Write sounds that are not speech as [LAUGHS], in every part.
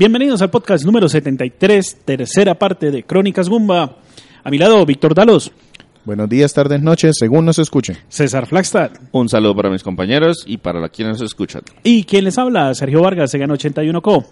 Bienvenidos al podcast número 73, tercera parte de Crónicas Gumba. A mi lado, Víctor Dalos, Buenos días, tardes, noches, según nos escuchen. César Flagstad Un saludo para mis compañeros y para quienes nos escuchan. y quien les habla, Sergio Vargas, Segan 81 Co.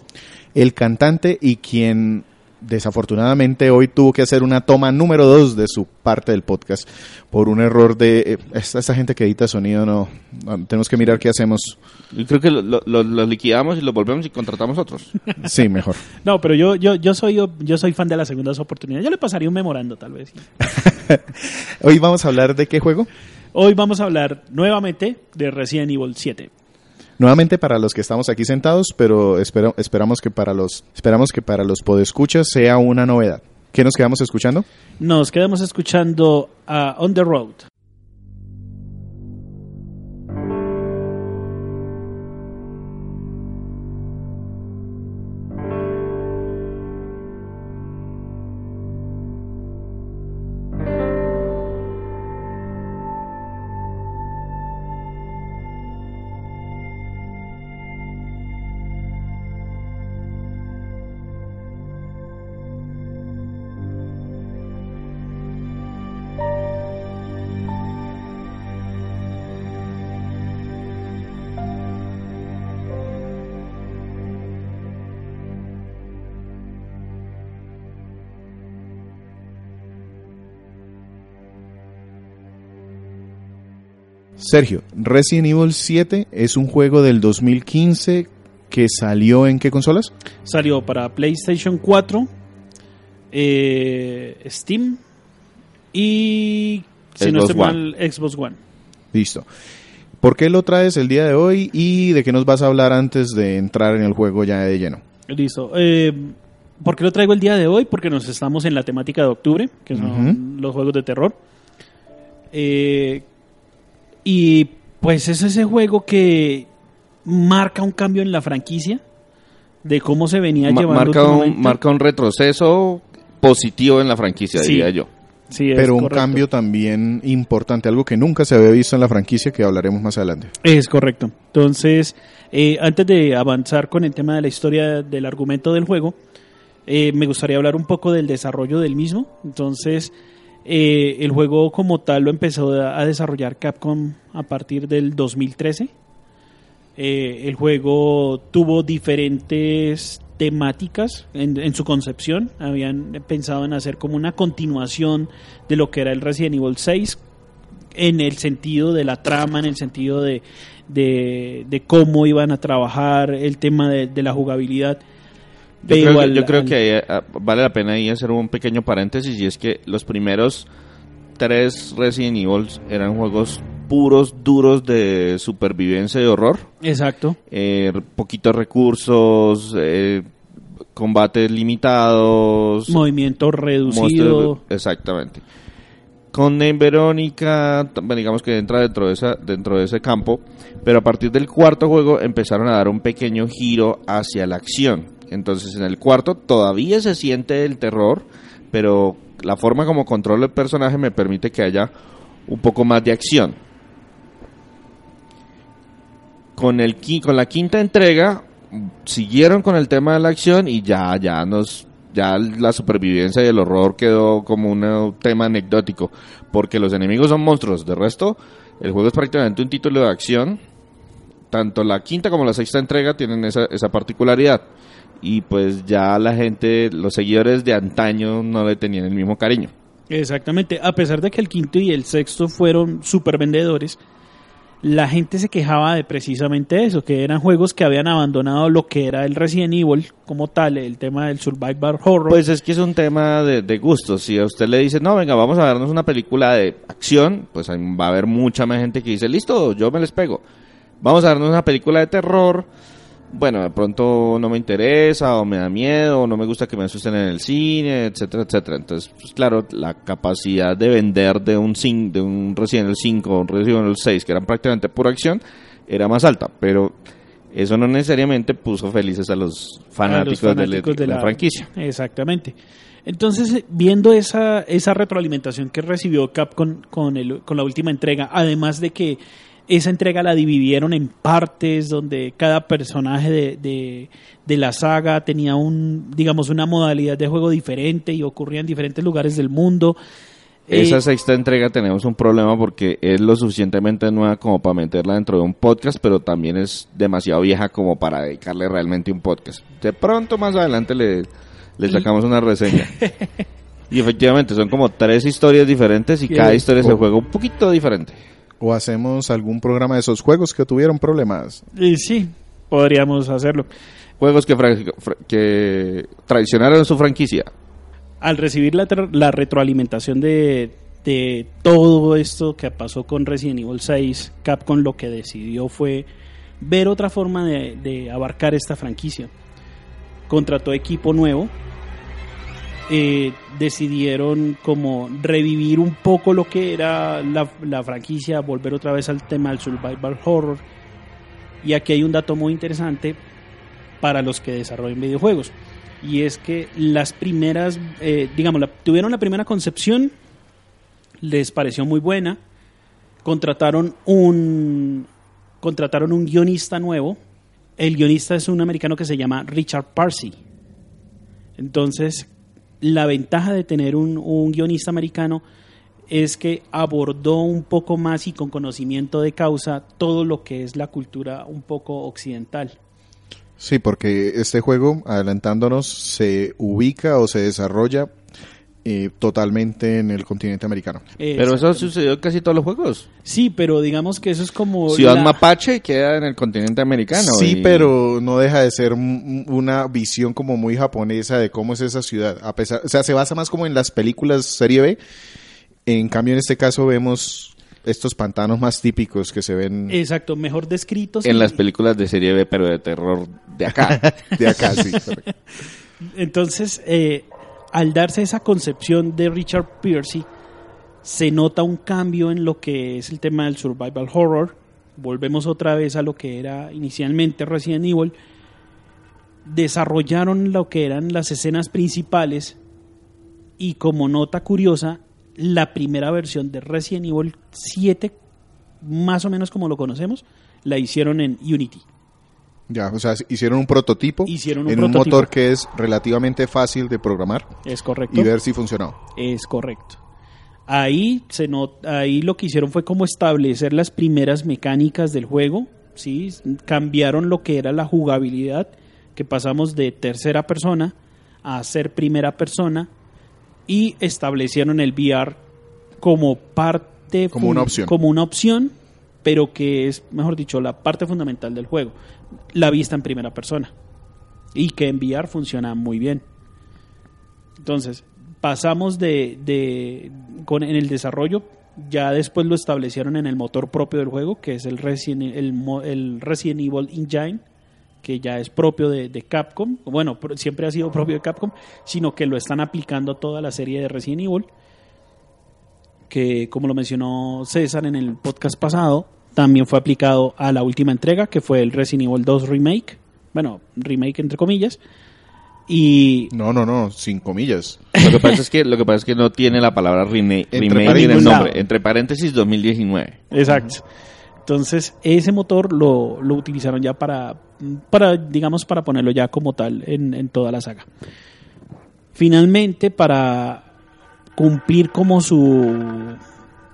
El cantante y quien desafortunadamente hoy tuvo que hacer una toma número dos de su parte del podcast por un error de eh, esta, esta gente que edita sonido no, no, tenemos que mirar qué hacemos Yo creo que lo, lo- lo- lo liquidamos y lo volvemos y contratamos otros. [LAUGHS] sí mejor No, pero yo, yo, yo, soy, yo soy fan de las segundas oportunidades. Yo le pasaría un memorando, tal vez. [LAUGHS] hoy vamos a hablar de qué juego Hoy vamos a hablar nuevamente de Resident Evil 7. Nuevamente para los que estamos aquí sentados pero espero- esperamos que para los esperamos que para los podescuchas sea una novedad ¿qué nos quedamos escuchando? Nos quedamos escuchando a On the Road. Sergio, Resident Evil 7 es un juego del 2015 que salió en qué consolas? Salió para PlayStation 4, eh, Steam y, si no Xbox estoy One. mal, Xbox One. Listo. ¿Por qué lo traes el día de hoy y de qué nos vas a hablar antes de entrar en el juego ya de lleno? Listo. Eh, ¿Por qué lo traigo el día de hoy? Porque nos estamos en la temática de octubre, que son los juegos de terror. Eh, y pues es ese juego que marca un cambio en la franquicia de cómo se venía Ma- llevando marca, un, últimamente. marca un retroceso positivo en la franquicia, Sí. diría yo. Sí, es Pero un correcto. cambio también importante, algo que nunca se había visto en la franquicia que hablaremos más adelante. Es correcto. Entonces, eh, antes de avanzar con el tema de la historia del argumento del juego, eh, me gustaría hablar un poco del desarrollo del mismo. Entonces, eh, el juego como tal lo empezó a desarrollar Capcom a partir del 2013. Eh, el juego tuvo diferentes temáticas en, su concepción. Habían pensado en hacer como una continuación de lo que era el Resident Evil 6 en el sentido de la trama, en el sentido de, cómo iban a trabajar el tema de la jugabilidad. Yo creo, que, al- yo creo al- que eh, ah, vale la pena ahí hacer un pequeño paréntesis y es que los primeros tres Resident Evil eran juegos puros, duros de supervivencia y horror. Exacto. Eh, poquitos recursos, eh, combates limitados. Movimiento reducido. Exactamente. Con Name Verónica, digamos que entra dentro de, esa, dentro de ese campo, pero a partir del cuarto juego empezaron a dar un pequeño giro hacia la acción. Entonces en el cuarto todavía se siente el terror, pero la forma como controlo el personaje me permite que haya un poco más de acción. Con, el, con la quinta entrega siguieron con el tema de la acción y ya, ya nos ya la supervivencia y el horror quedó como un tema anecdótico porque los enemigos son monstruos. De resto el juego es prácticamente un título de acción. Tanto la quinta como la sexta entrega tienen esa, esa particularidad y pues ya la gente los seguidores de antaño no le tenían el mismo cariño Exactamente. A pesar de que el quinto y el sexto fueron super vendedores, la gente se quejaba de precisamente eso, que eran juegos que habían abandonado lo que era el Resident Evil como tal, el tema del survival horror. Pues es que es un tema de, de gustos. Si a usted le dice, no, venga, vamos a vernos una película de acción, pues va a haber mucha más gente que dice, listo, yo me les pego. Vamos a vernos una película de terror, bueno, de pronto no me interesa o me da miedo o no me gusta que me asusten en el cine, etcétera, etcétera. Entonces, pues claro, la capacidad de vender de un, de un Resident Evil 5 o un Resident Evil 6, que eran prácticamente pura acción, era más alta, pero eso no necesariamente puso felices a los fanáticos, a los fanáticos de, la, de la franquicia. Exactamente. Entonces, viendo esa, esa retroalimentación que recibió Capcom con, el, con la última entrega, además de que esa entrega la dividieron en partes donde cada personaje de, de, de la saga tenía un, digamos, una modalidad de juego diferente y ocurría en diferentes lugares del mundo. Eh, Esa sexta entrega tenemos un problema porque es lo suficientemente nueva como para meterla dentro de un podcast, pero también es demasiado vieja como para dedicarle realmente un podcast. De pronto más adelante le, le sacamos una reseña. [LAUGHS] Y efectivamente son como tres historias diferentes y cada historia se juega un poquito diferente. O hacemos algún programa de esos juegos que tuvieron problemas. y sí, podríamos hacerlo. Juegos que, que traicionaron su franquicia. al recibir la, tra- la retroalimentación de, de todo esto que pasó con Resident Evil 6, Capcom lo que decidió fue ver otra forma de, de abarcar esta franquicia. Contrató equipo nuevo, eh, decidieron como revivir un poco lo que era la, franquicia, volver otra vez al tema del survival horror. Y aquí hay un dato muy interesante para los que desarrollan videojuegos. Y es que las primeras, eh, digamos, tuvieron la primera concepción, les pareció muy buena, contrataron un, contrataron un guionista nuevo. El guionista es un americano que se llama Richard Parsi. Entonces, la ventaja de tener un, un guionista americano es que abordó un poco más y con conocimiento de causa todo lo que es la cultura un poco occidental. Sí, porque este juego, adelantándonos, se ubica o se desarrolla eh, totalmente en el continente americano. Pero eso sucedió en casi todos los juegos. Sí, pero digamos que eso es como... Ciudad la- Mapache queda en el continente americano. sí, y- pero no deja de ser un- una visión como muy japonesa de cómo es esa ciudad. A pesar, o sea, se basa más como en las películas serie B. En cambio, en este caso vemos estos pantanos más típicos que se ven Exacto, mejor descritos. En y- las películas de serie B, pero de terror de acá. [LAUGHS] de acá, sí. correcto. [LAUGHS] Entonces, eh, al darse esa concepción de Richard Piercy, se nota un cambio en lo que es el tema del survival horror. Volvemos otra vez a lo que era inicialmente Resident Evil. Desarrollaron lo que eran las escenas principales y como nota curiosa, la primera versión de Resident Evil 7, más o menos como lo conocemos, la hicieron en Unity. Ya, o sea, hicieron un prototipo Hicieron un en un motor que es relativamente fácil de programar Es correcto. y ver si funcionó. Es correcto. Ahí, se not- ahí lo que hicieron fue como establecer las primeras mecánicas del juego, ¿sí? cambiaron lo que era la jugabilidad, que pasamos de tercera persona a ser primera persona y establecieron el VR como parte Como una opción. como una opción, pero que es, mejor dicho, la parte fundamental del juego, la vista en primera persona y que en VR funciona muy bien. Entonces, pasamos de, de con, en el desarrollo, ya después lo establecieron en el motor propio del juego, que es el Resident, el, el Resident Evil Engine, que ya es propio de, de Capcom, bueno, siempre ha sido propio de Capcom, sino que lo están aplicando a toda la serie de Resident Evil, que como lo mencionó César en el podcast pasado, también fue aplicado a la última entrega, que fue el Resident Evil 2 Remake, bueno, remake entre comillas, y No, no, no, sin comillas. Lo que pasa es que, lo que, pasa es que no tiene la palabra rene- Entre remake en el nombre. Entre paréntesis 2019. Exacto. Entonces, ese motor lo, lo utilizaron ya para, para, digamos, para ponerlo ya como tal en, en toda la saga. Finalmente, para cumplir como su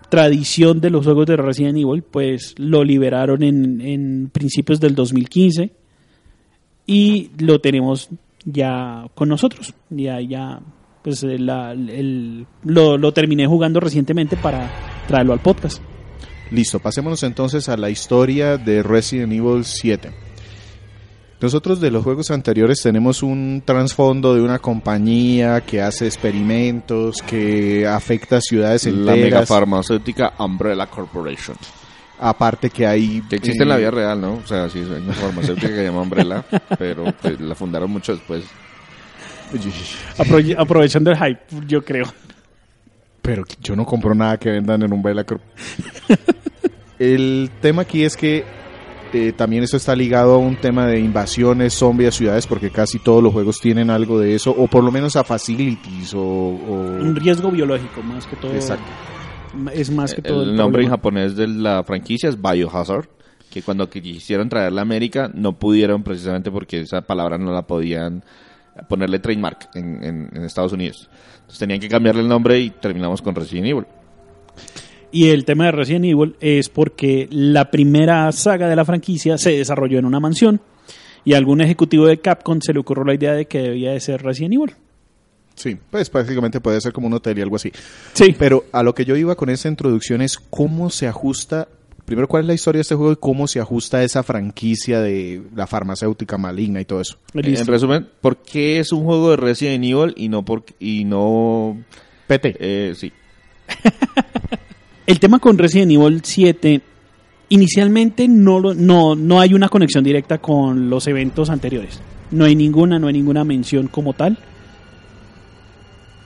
tradición de los juegos de Resident Evil, pues lo liberaron en, en principios del 2015 y lo tenemos ya con nosotros. Ya, ya, pues el- lo, lo terminé jugando recientemente para traerlo al podcast. Listo, pasémonos entonces a la historia de Resident Evil 7. Nosotros de los juegos anteriores tenemos un trasfondo de una compañía que hace experimentos, que afecta a ciudades La enteras. mega farmacéutica Umbrella Corporation. Aparte que hay... Que existe en la eh, vida real, ¿no? O sea, sí, hay una farmacéutica que se llama Umbrella, [LAUGHS] pero pues, la fundaron mucho después. Aprove- aprovechando el hype, yo creo. Pero yo no compro nada que vendan en un Bailacro. [LAUGHS] El tema aquí es que eh, también eso está ligado a un tema de invasiones, zombies a ciudades, porque casi todos los juegos tienen algo de eso, o por lo menos a facilities, o... o- Un riesgo biológico, más que todo. Exacto. Es más que todo. El nombre en japonés de la franquicia es Biohazard, que cuando quisieron traerla a América no pudieron precisamente porque esa palabra no la podían ponerle trademark en, en- en Estados Unidos. Entonces tenían que cambiarle el nombre y terminamos con Resident Evil. Y el tema de Resident Evil es porque la primera saga de la franquicia se desarrolló en una mansión y a algún ejecutivo de Capcom se le ocurrió la idea de que debía de ser Resident Evil. Sí, pues prácticamente puede ser como un hotel y algo así. Sí, Pero a lo que yo iba con esa introducción es cómo se ajusta, primero cuál es la historia de este juego y cómo se ajusta a esa franquicia de la farmacéutica maligna y todo eso. listo. En resumen, ¿por qué es un juego de Resident Evil y no por y no PT. eh, sí? [LAUGHS] El tema con Resident Evil 7, inicialmente no, lo- no, no hay una conexión directa con los eventos anteriores. No hay ninguna, no hay ninguna mención como tal.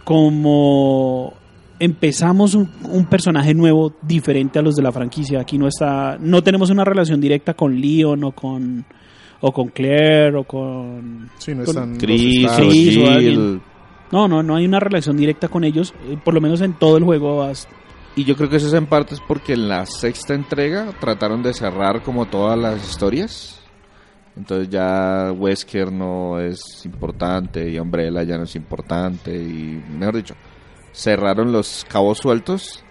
Como empezamos un, un personaje nuevo diferente a los de la franquicia, aquí no está, no tenemos una relación directa con Leon o con o con Claire o con Sí, no con- están Chris, estados. Chris o Jill, alguien. no, no, no hay una relación directa con ellos, eh, por lo menos en todo el juego hasta- Y yo creo que eso es en parte porque en la sexta entrega trataron de cerrar como todas las historias. Entonces ya Wesker no es importante y Umbrella ya no es importante y mejor dicho, cerraron los cabos sueltos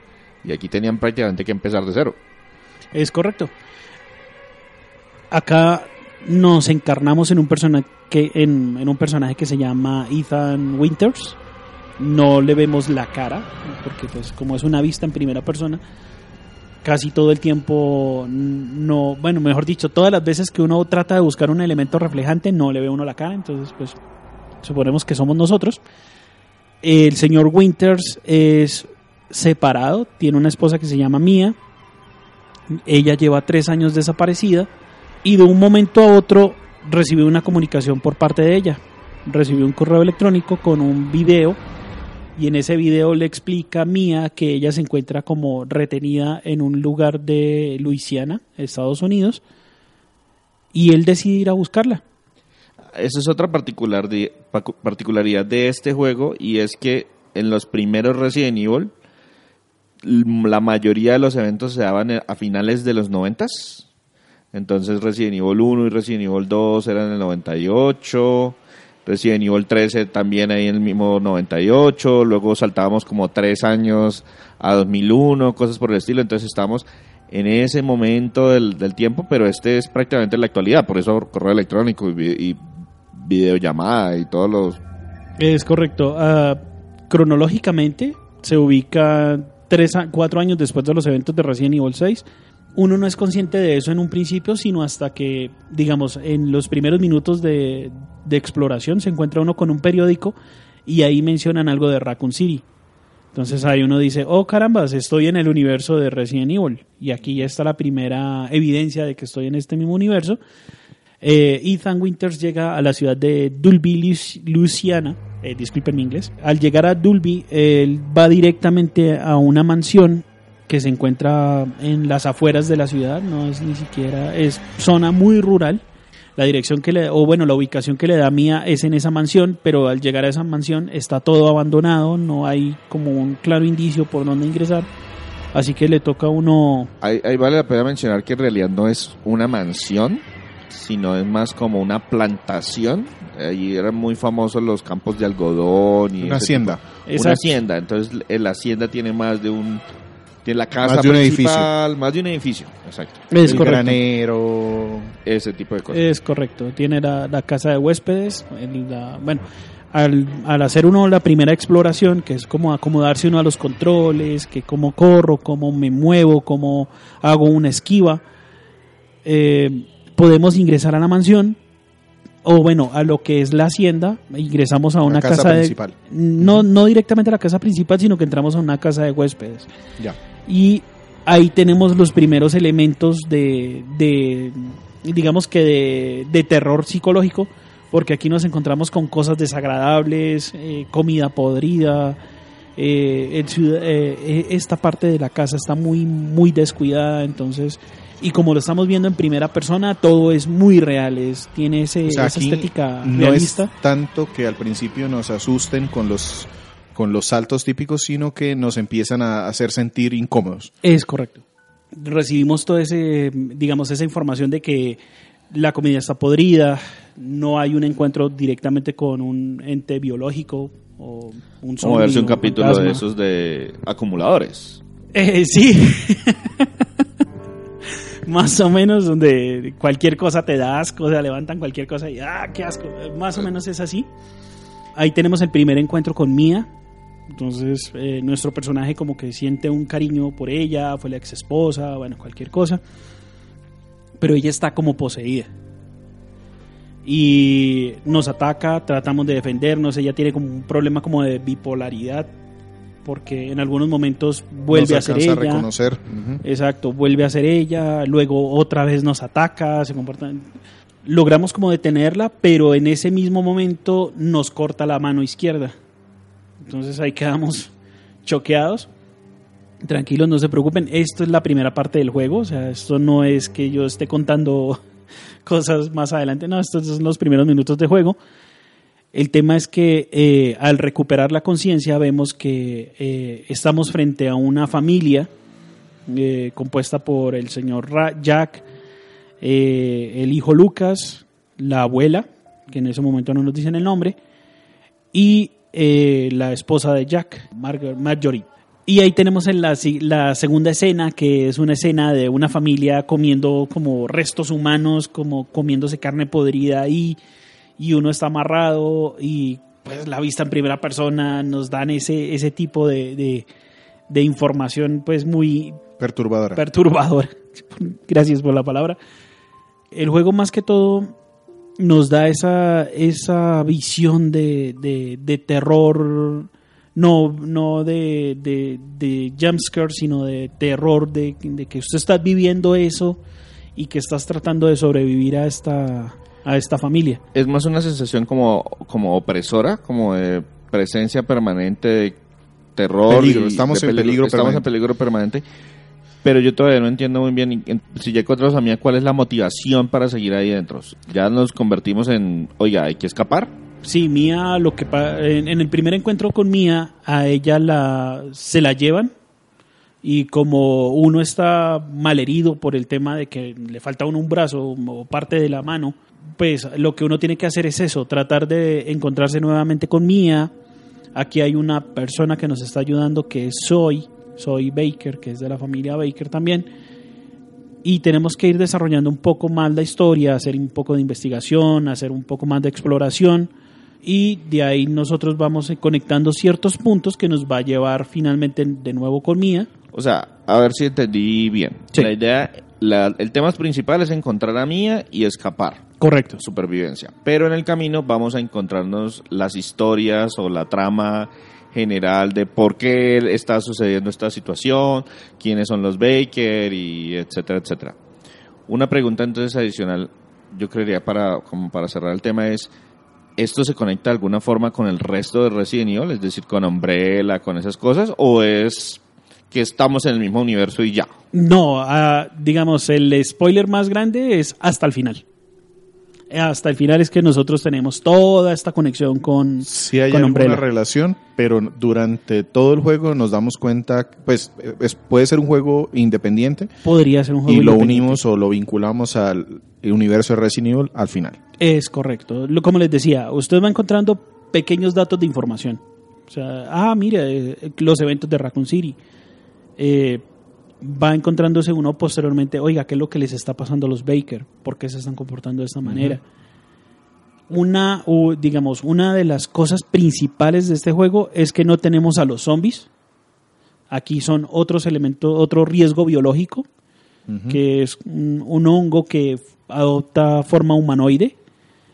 y aquí tenían prácticamente que empezar de cero. Es correcto. Acá nos encarnamos en un personaje que, en, en un personaje que se llama Ethan Winters. No le vemos la cara, porque pues como es una vista en primera persona, casi todo el tiempo no, bueno, mejor dicho, todas las veces que uno trata de buscar un elemento reflejante, no le ve uno la cara, entonces pues suponemos que somos nosotros. El señor Winters es separado, tiene una esposa que se llama Mia, ella lleva tres años desaparecida y de un momento a otro recibió una comunicación por parte de ella. Recibió un correo electrónico con un video y en ese video le explica Mia que ella se encuentra como retenida en un lugar de Luisiana, Estados Unidos, y él decide ir a buscarla. Esa es otra particularidad de este juego y es que en los primeros Resident Evil l- la mayoría de los eventos se daban a finales de los noventas. Entonces Resident Evil 1 y Resident Evil 2 eran en el 98, Resident Evil 13 también ahí en el mismo 98, luego saltábamos como tres años a 2001, cosas por el estilo, entonces estamos en ese momento del, del tiempo, pero este es prácticamente la actualidad, por eso correo electrónico y, y videollamada y todos los... Es correcto. Ah, cronológicamente se ubica tres a cuatro años después de los eventos de Resident Evil 6. Uno no es consciente de eso en un principio, sino hasta que, digamos, en los primeros minutos de, de exploración se encuentra uno con un periódico y ahí mencionan algo de Raccoon City. Entonces ahí uno dice, oh carambas, estoy en el universo de Resident Evil. Y aquí ya está la primera evidencia de que estoy en este mismo universo. Eh, Ethan Winters llega a la ciudad de Dulby, Louisiana. Eh, disculpen mi inglés. Al llegar a Dulby, él va directamente a una mansión que se encuentra en las afueras de la ciudad. No es ni siquiera, es zona muy rural. La dirección que le, o bueno, la ubicación que le da Mía es en esa mansión, pero al llegar a esa mansión está todo abandonado, no hay como un claro indicio por dónde ingresar. Así que le toca a uno Ahí, ahí vale la pena mencionar que en realidad no es una mansión, sino es más como una plantación. Ahí eran muy famosos los campos de algodón y Una hacienda. Una hacienda. Entonces la hacienda tiene más de un tiene la casa Más de un principal, más de un edificio, exacto. Es el correcto. granero. Ese tipo de cosas. Es correcto. Tiene la, la casa de huéspedes. el- la- bueno, al, al hacer uno la primera exploración, que es como acomodarse uno a los controles, que cómo corro, cómo me muevo, cómo hago una esquiva, eh, podemos ingresar a la mansión. O bueno, a lo que es la hacienda, ingresamos a La una casa casa, de, principal. no, no directamente a la casa principal, sino que entramos a una casa de huéspedes. Ya. Y ahí tenemos los primeros elementos de, de digamos que de, de terror psicológico, porque aquí nos encontramos con cosas desagradables, eh, comida podrida, eh, el ciudad- eh, eh, esta parte de la casa está muy, muy descuidada, entonces, y como lo estamos viendo en primera persona, todo es muy real, es, tiene ese, O sea, esa estética no realista. es tanto que al principio nos asusten con los con los saltos típicos, sino que nos empiezan a hacer sentir incómodos. Es correcto. Recibimos toda ese, digamos, esa información de que la comida está podrida, no hay un encuentro directamente con un ente biológico o un Como zombie verse un capítulo fantasma. de esos de acumuladores. Eh, sí. [LAUGHS] Más o menos donde cualquier cosa te da asco, o sea, levantan cualquier cosa y ¡ah, qué asco! Más o menos es así. Ahí tenemos el primer encuentro con Mia. Entonces, eh, nuestro personaje como que siente un cariño por ella, fue la ex esposa, bueno, cualquier cosa. Pero ella está como poseída. Y nos ataca, tratamos de defendernos, ella tiene como un problema como de bipolaridad, porque en algunos momentos vuelve a se ser ella. a reconocer. Exacto, vuelve a ser ella, luego otra vez nos ataca, se comporta. Logramos como detenerla, pero en ese mismo momento nos corta la mano izquierda. Entonces ahí quedamos choqueados. Tranquilos, no se preocupen. Esto es la primera parte del juego. O sea, esto no es que yo esté contando [LAUGHS] cosas más adelante. No, estos son los primeros minutos de juego. El tema es que eh, al recuperar la conciencia vemos que eh, estamos frente a una familia eh, compuesta por el señor Jack, eh, el hijo Lucas, la abuela, que en ese momento no nos dicen el nombre, y eh, la esposa de Jack, Margar- Marjorie. Y ahí tenemos en la, la segunda escena, que es una escena de una familia comiendo como restos humanos, como comiéndose carne podrida ahí, y uno está amarrado, y pues la vista en primera persona nos dan ese, ese tipo de, de, de información pues muy Perturbadora. perturbadora. [LAUGHS] Gracias por la palabra. El juego más que todo nos da esa, esa visión de, de, de terror, no, no de, de, de jumpscare, sino de terror, de, de que usted está viviendo eso y que estás tratando de sobrevivir a esta, a esta familia. Es más una sensación como, como opresora, como de presencia permanente de terror. Peligro, y estamos de en peligro Estamos en peligro permanente. Pero yo todavía no entiendo muy bien, si ya encontramos a mí, cuál es la motivación para seguir ahí dentro. Ya nos convertimos en, oiga, hay que escapar. Sí, Mía, lo que en, el primer encuentro con Mía, a ella la se la llevan y como uno está malherido por el tema de que le falta uno un brazo o parte de la mano, pues lo que uno tiene que hacer es eso, tratar de encontrarse nuevamente con Mía. Aquí hay una persona que nos está ayudando que es Soy, Soy Baker, que es de la familia Baker también y tenemos que ir desarrollando un poco más la historia, hacer un poco de investigación, hacer un poco más de exploración y de ahí nosotros vamos conectando ciertos puntos que nos va a llevar finalmente de nuevo con Mía. O sea, a ver si entendí bien. Sí. La idea, la- el tema principal es encontrar a Mía y escapar. Correcto. supervivencia. Pero en el camino vamos a encontrarnos las historias o la trama general de por qué está sucediendo esta situación, quiénes son los Baker y etcétera, etcétera. Una pregunta entonces adicional, yo creería para como para cerrar el tema es ¿Esto se conecta de alguna forma con el resto de Resident Evil? Es decir, con Umbrella, con esas cosas, o es que estamos en el mismo universo y ya. No, ah, digamos, el spoiler más grande es hasta el final. Hasta el final es que nosotros tenemos toda esta conexión con, Sí hay con alguna Umbrella. relación, pero durante todo el juego nos damos cuenta, pues es- puede ser un juego independiente Podría ser un juego y lo unimos o lo vinculamos al universo de Resident Evil al final. Es correcto. Como les decía, usted va encontrando pequeños datos de información. O sea, ah, mire, eh, los eventos de Raccoon City. Eh, va encontrándose uno posteriormente, oiga, ¿qué es lo que les está pasando a los Baker? ¿Por qué se están comportando de esta manera? Una, o, digamos, una de las cosas principales de este juego es que no tenemos a los zombies. Aquí son otros elementos, otro riesgo biológico, que es un, un hongo que adopta forma humanoide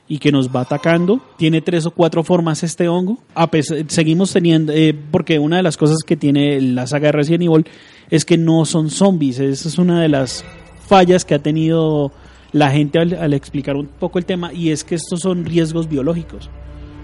y que nos va atacando. Tiene tres o cuatro formas este hongo. A pesar- seguimos teniendo, eh, porque una de las cosas que tiene la saga de Resident Evil es que no son zombies. Esa es una de las fallas que ha tenido la gente al, al explicar un poco el tema y es que estos son riesgos biológicos.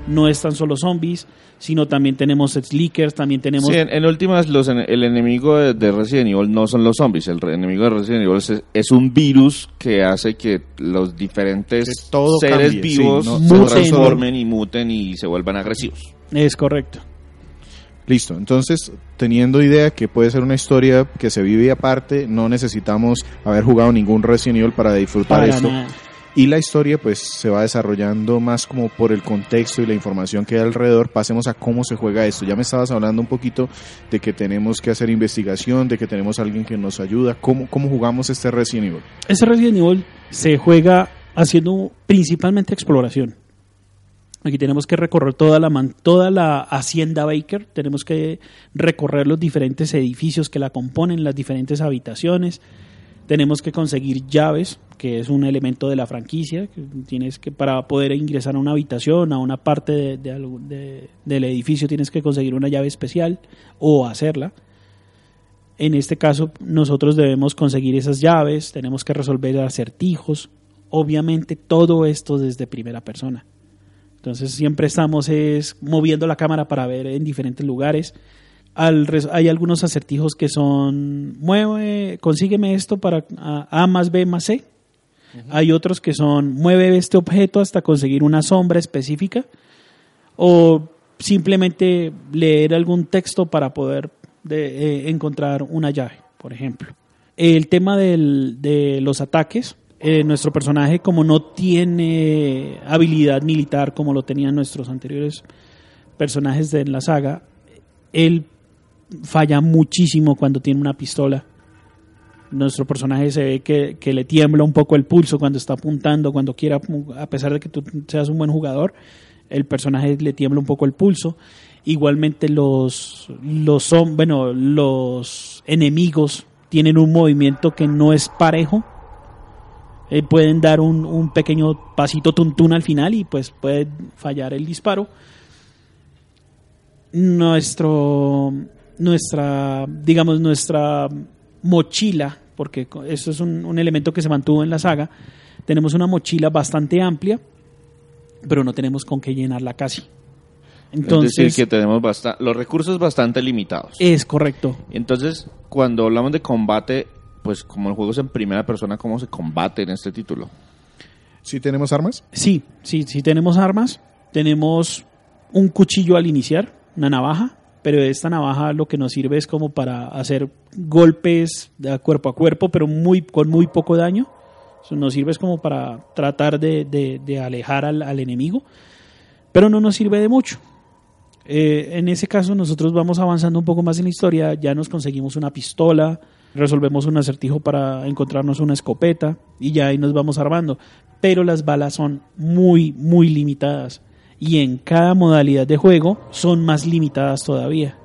No es tan solo zombies, sino también tenemos slickers, también tenemos... Sí, en, en últimas, los, en- el enemigo de, de Resident Evil no son los zombies. El re- enemigo de Resident Evil es, es un virus que hace que los diferentes Que todo seres cambie, sí, vivos no- se transformen y muten y se vuelvan agresivos. Es correcto. Listo, entonces teniendo idea que puede ser una historia que se vive aparte, no necesitamos haber jugado ningún Resident Evil para disfrutar Para esto. nada. Y la historia pues se va desarrollando más como por el contexto y la información que hay alrededor. Pasemos a cómo se juega esto. Ya me estabas hablando un poquito de que tenemos que hacer investigación, de que tenemos alguien que nos ayuda. ¿Cómo, cómo jugamos este Resident Evil? Este Resident Evil se juega haciendo principalmente exploración. Aquí tenemos que recorrer toda la, man- toda la hacienda Baker, tenemos que recorrer los diferentes edificios que la componen, las diferentes habitaciones, tenemos que conseguir llaves, que es un elemento de la franquicia, tienes que para poder ingresar a una habitación, a una parte de- de de- del edificio tienes que conseguir una llave especial o hacerla. En este caso, nosotros debemos conseguir esas llaves, tenemos que resolver acertijos, obviamente todo esto desde primera persona. Entonces siempre estamos es moviendo la cámara para ver en diferentes lugares. Al hay algunos acertijos que son mueve, consígueme esto para a, A más B más C. Hay otros que son mueve este objeto hasta conseguir una sombra específica o simplemente leer algún texto para poder de, eh, encontrar una llave, por ejemplo. El tema del- de los ataques, eh, nuestro personaje como no tiene habilidad militar como lo tenían nuestros anteriores personajes de la saga, él falla muchísimo cuando tiene una pistola. Nuestro personaje se ve que, que le tiembla un poco el pulso cuando está apuntando, cuando quiera, a pesar de que tú seas un buen jugador, el personaje le tiembla un poco el pulso. Igualmente los, los bueno, los enemigos tienen un movimiento que no es parejo. Eh, pueden dar un, un pequeño pasito tuntún al final y pues puede fallar el disparo. Nuestro, nuestra, digamos, nuestra mochila, porque eso es un, un elemento que se mantuvo en la saga, tenemos una mochila bastante amplia, pero no tenemos con qué llenarla casi. Entonces, es decir, que tenemos los recursos bastante limitados. es correcto. Entonces, cuando hablamos de combate, pues como el juego es en primera persona, ¿cómo se combate en este título? ¿Sí tenemos armas? Sí, sí, sí tenemos armas. Tenemos un cuchillo al iniciar, una navaja, pero esta navaja lo que nos sirve es como para hacer golpes de cuerpo a cuerpo, pero muy con muy poco daño. Eso nos sirve es como para tratar de, de- de alejar al, al enemigo, pero no nos sirve de mucho. Eh, en ese caso nosotros vamos avanzando un poco más en la historia, ya nos conseguimos una pistola, resolvemos un acertijo para encontrarnos una escopeta y ya ahí nos vamos armando. Pero las balas son muy, muy limitadas y en cada modalidad de juego son más limitadas todavía.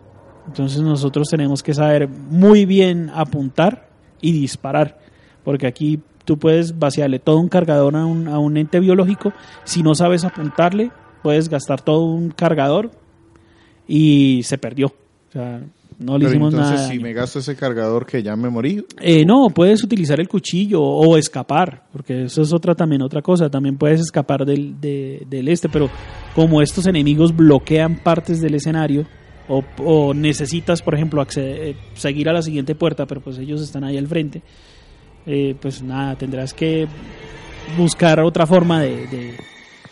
Entonces nosotros tenemos que saber muy bien apuntar y disparar, porque aquí tú puedes vaciarle todo un cargador a un, a un ente biológico, si no sabes apuntarle, puedes gastar todo un cargador y se perdió. O sea, no le Pero hicimos entonces nada. si me gasto ese cargador que ya me morí, Eh, no, puedes utilizar el cuchillo o escapar, porque eso es otra también otra cosa. También puedes escapar del, de- del este, pero como estos enemigos bloquean partes del escenario o, o necesitas, por ejemplo, acceder- eh, seguir a la siguiente puerta, pero pues ellos están ahí al frente, eh, pues nada, tendrás que buscar otra forma de, de-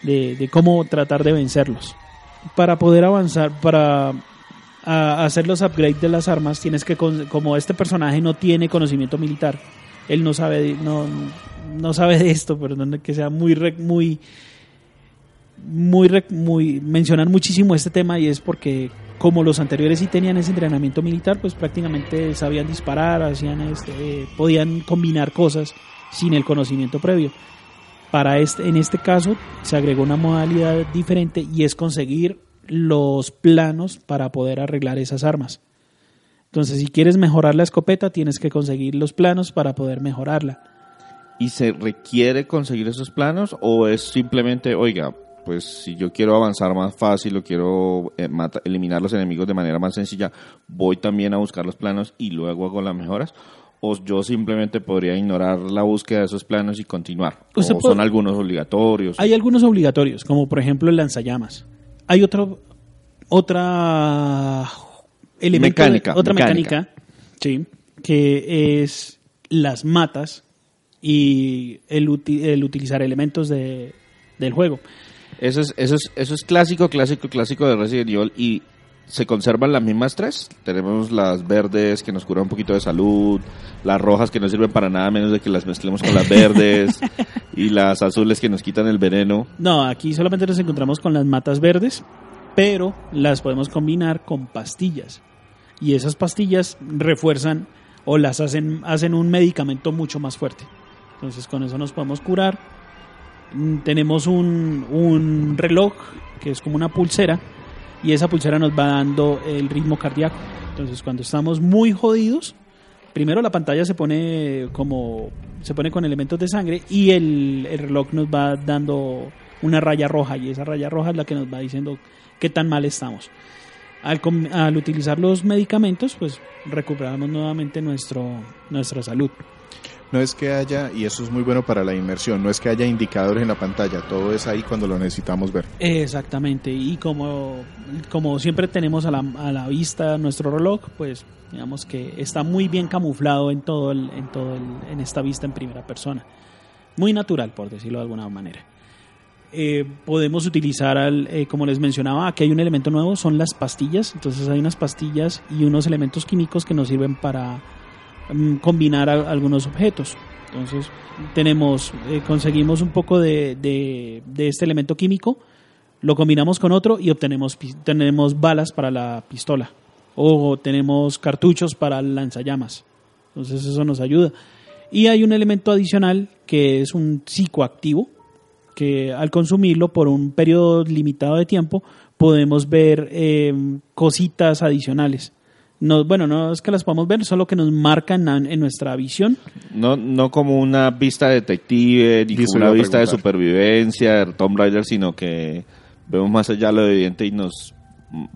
de- de cómo tratar de vencerlos. Para poder avanzar, para a hacer los upgrades de las armas, tienes que, como este personaje no tiene conocimiento militar, él no sabe, no, no sabe de esto, perdón, que sea muy, muy, muy, muy, mencionar muchísimo este tema y es porque como los anteriores sí tenían ese entrenamiento militar, pues prácticamente sabían disparar, hacían este, eh, podían combinar cosas sin el conocimiento previo. Para este, en este caso se agregó una modalidad diferente y es conseguir los planos para poder arreglar esas armas. Entonces, si quieres mejorar la escopeta, tienes que conseguir los planos para poder mejorarla. y se requiere conseguir esos planos o es simplemente, oiga, pues si yo quiero avanzar más fácil o quiero eh, mata- eliminar los enemigos de manera más sencilla, voy también a buscar los planos y luego hago las mejoras. O yo simplemente podría ignorar la búsqueda de esos planos y continuar. O puede- son algunos obligatorios. Hay algunos obligatorios, como por ejemplo el lanzallamas. Hay otro, otra elemento Mecánica, otra mecánica. mecánica, sí, que es las matas y el, uti- el utilizar elementos de, del juego. Eso es, eso es, eso es clásico, clásico, clásico de Resident Evil y se conservan las mismas tres. Tenemos las verdes que nos curan un poquito de salud, las rojas que no sirven para nada menos de que las mezclemos con las [LAUGHS] verdes y las azules que nos quitan el veneno. No, aquí solamente nos encontramos con las matas verdes, pero las podemos combinar con pastillas. Y esas pastillas refuerzan o las hacen, hacen un medicamento mucho más fuerte. Entonces con eso nos podemos curar. Mm, Tenemos un, un reloj que es como una pulsera y esa pulsera nos va dando el ritmo cardíaco. Entonces cuando estamos muy jodidos, primero la pantalla se pone como se pone con elementos de sangre y el, el reloj nos va dando una raya roja y esa raya roja es la que nos va diciendo qué tan mal estamos. Al, al utilizar los medicamentos, pues recuperamos nuevamente nuestro, nuestra salud. No es que haya, y eso es muy bueno para la inmersión, no es que haya indicadores en la pantalla, todo es ahí cuando lo necesitamos ver. Exactamente, y como, como siempre tenemos a la, a la vista nuestro reloj, pues digamos que está muy bien camuflado en todo el, en todo el- en esta vista en primera persona. Muy natural, por decirlo de alguna manera. Eh, podemos utilizar, al, eh, como les mencionaba, aquí hay un elemento nuevo, son las pastillas. Entonces hay unas pastillas y unos elementos químicos que nos sirven para mm, combinar algunos objetos. Entonces tenemos, eh, conseguimos un poco de, este elemento químico, lo combinamos con otro y obtenemos tenemos balas para la pistola o tenemos cartuchos para lanzallamas. Entonces eso nos ayuda. Y hay un elemento adicional que es un psicoactivo, que al consumirlo por un periodo limitado de tiempo podemos ver eh, cositas adicionales. No, bueno, no es que las podamos ver, solo que nos marcan en, en nuestra visión. No, no como una vista detective, ni como una vista de supervivencia, de Tomb Raider, sino que vemos más allá lo evidente y nos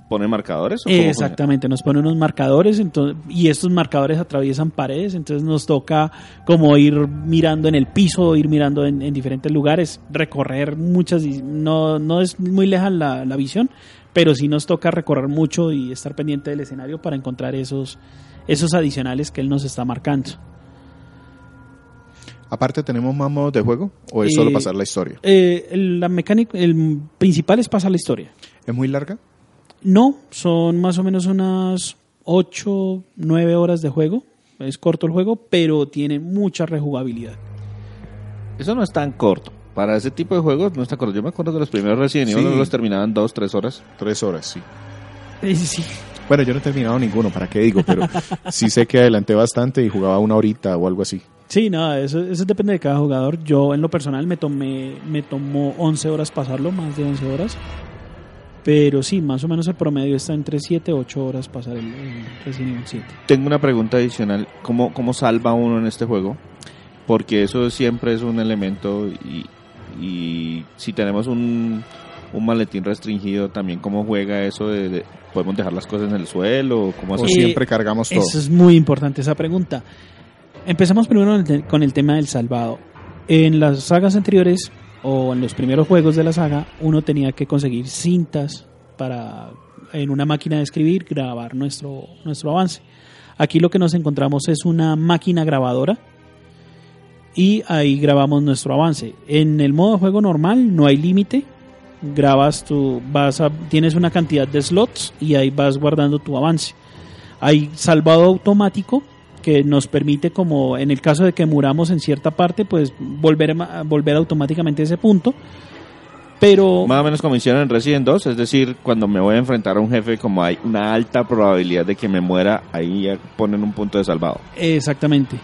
pone marcadores. ¿o funciona? Exactamente, nos pone unos marcadores entonces, y estos marcadores atraviesan paredes, entonces nos toca como ir mirando en el piso, ir mirando en, en diferentes lugares, recorrer muchas, no, no es muy lejana la, la visión, pero sí nos toca recorrer mucho y estar pendiente del escenario para encontrar esos, esos adicionales que él nos está marcando. Aparte, ¿tenemos más modos de juego o es solo Eh, pasar la historia? Eh, el- la mecánica, el principal es pasar la historia. ¿Es muy larga? No, son más o menos unas 8, 9 horas de juego. Es corto el juego, pero tiene mucha rejugabilidad. Eso no es tan corto. Para ese tipo de juegos no está corto. Yo me acuerdo que los primeros Resident Evil Sí. los terminaban dos, tres horas. Tres horas, sí. Eh, Sí, Bueno, yo no he terminado ninguno, ¿para qué digo? Pero [LAUGHS] sí sé que adelanté bastante y jugaba una horita o algo así. sí no, eso, eso depende de cada jugador. Yo en lo personal me tomé me tomó 11 horas pasarlo, más de 11 horas. Pero sí, más o menos el promedio está entre 7 y 8 horas pasar el, el Resident Evil 7. Tengo una pregunta adicional. ¿Cómo, ¿Cómo salva uno en este juego? Porque eso siempre es un elemento y, y si tenemos un, un maletín restringido, también cómo juega eso de, de- podemos dejar las cosas en el suelo, cómo O siempre cargamos todo. Eso es muy importante esa pregunta. Empezamos primero con el te- con el tema del salvado. En las sagas anteriores o en los primeros juegos de la saga, uno tenía que conseguir cintas para en una máquina de escribir grabar nuestro nuestro avance. Aquí lo que nos encontramos es una máquina grabadora y ahí grabamos nuestro avance. En el modo de juego normal no hay límite. Grabas tu vas a tienes una cantidad de slots y ahí vas guardando tu avance. Hay salvado automático que nos permite como en el caso de que muramos en cierta parte, pues volver volver automáticamente a ese punto. Pero Más o menos como hicieron en Resident 2, es decir, cuando me voy a enfrentar a un jefe, como hay una alta probabilidad de que me muera, ahí ya ponen un punto de salvado. Exactamente.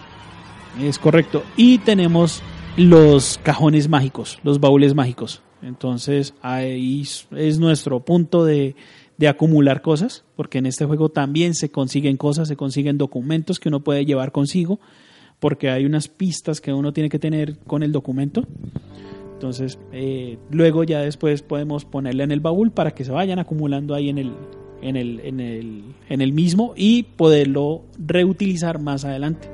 Es correcto. Y tenemos los cajones mágicos, los baúles mágicos. Entonces ahí es- es nuestro punto de, de acumular cosas, porque en este juego también se consiguen cosas, se consiguen documentos que uno puede llevar consigo porque hay unas pistas que uno tiene que tener con el documento. Entonces, eh, luego ya después podemos ponerle en el baúl para que se vayan acumulando ahí en el, en el, en el, en el mismo y poderlo reutilizar más adelante.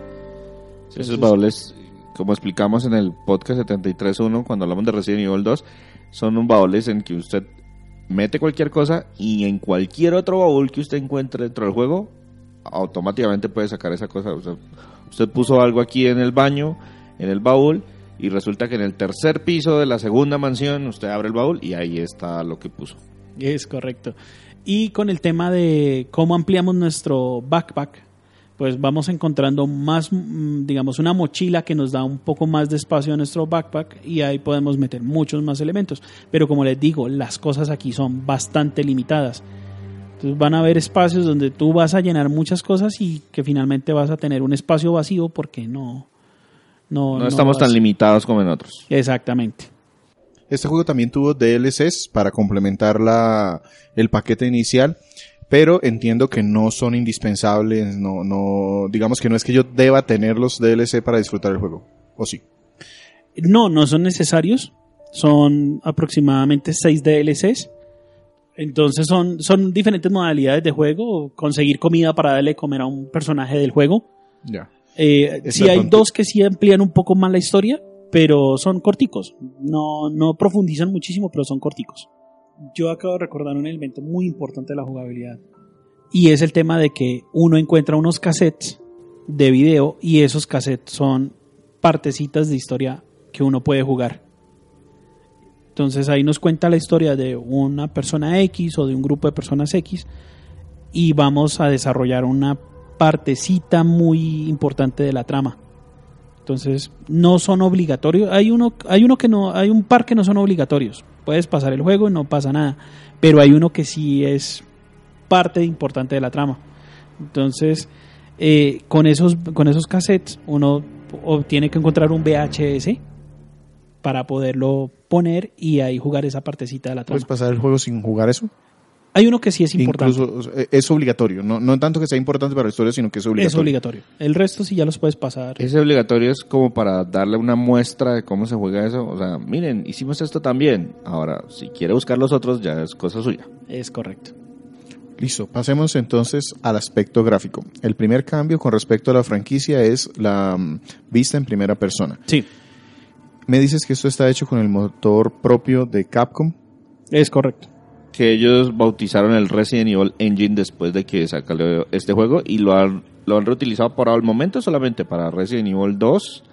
Esos baúles, como explicamos en el podcast 73.1, cuando hablamos de Resident Evil 2, son un baúles en que usted mete cualquier cosa y en cualquier otro baúl que usted encuentre dentro del juego, automáticamente puede sacar esa cosa. O sea, usted puso algo aquí en el baño, en el baúl, y resulta que en el tercer piso de la segunda mansión usted abre el baúl y ahí está lo que puso. Es correcto. Y con el tema de cómo ampliamos nuestro backpack, pues vamos encontrando más, mm, digamos, una mochila que nos da un poco más de espacio en nuestro backpack y ahí podemos meter muchos más elementos. Pero como les digo, las cosas aquí son bastante limitadas. Entonces van a haber espacios donde tú vas a llenar muchas cosas y que finalmente vas a tener un espacio vacío porque no... No, No, estamos vas- tan limitados como en otros. Exactamente. Este juego también tuvo DLCs para complementar la, el paquete inicial, pero entiendo que no son indispensables, no, no, digamos que no es que yo deba tener los DLC para disfrutar el juego, o sí. No, no son necesarios. Son aproximadamente 6 DLCs. Entonces son, son diferentes modalidades de juego. Conseguir comida para darle comer a un personaje del juego. Ya. Eh, sí hay dos que sí amplían un poco más la historia, pero son corticos. No, no profundizan muchísimo, pero son corticos. Yo acabo de recordar un elemento muy importante de la jugabilidad. Y es el tema de que uno encuentra unos cassettes de video y esos cassettes son partecitas de historia que uno puede jugar. Entonces ahí nos cuenta la historia de una persona X o de un grupo de personas X y vamos a desarrollar una partecita muy importante de la trama. Entonces no son obligatorios. Hay uno, hay uno que no, hay un par que no son obligatorios. Puedes pasar el juego y no pasa nada. Pero hay uno que sí es parte importante de la trama. Entonces eh, con esos, con esos cassettes uno tiene que encontrar un VHS para poderlo poner y ahí jugar esa partecita de la trama. ¿Puedes pasar el juego sin jugar eso? Hay uno que sí es importante. Incluso es obligatorio, no, no tanto que sea importante para la historia, sino que es obligatorio. es obligatorio. El resto sí ya los puedes pasar. Ese obligatorio es como para darle una muestra de cómo se juega eso. O sea, miren, hicimos esto también. Ahora, si quiere buscar los otros, ya es cosa suya. Es correcto. Listo, pasemos entonces al aspecto gráfico. El primer cambio con respecto a la franquicia es la mm, vista en primera persona. Sí, Me dices que esto está hecho con el motor propio de Capcom. es correcto. Que ellos bautizaron el Resident Evil Engine después de que sacó este juego y lo han, lo han reutilizado por el momento solamente para Resident Evil 2,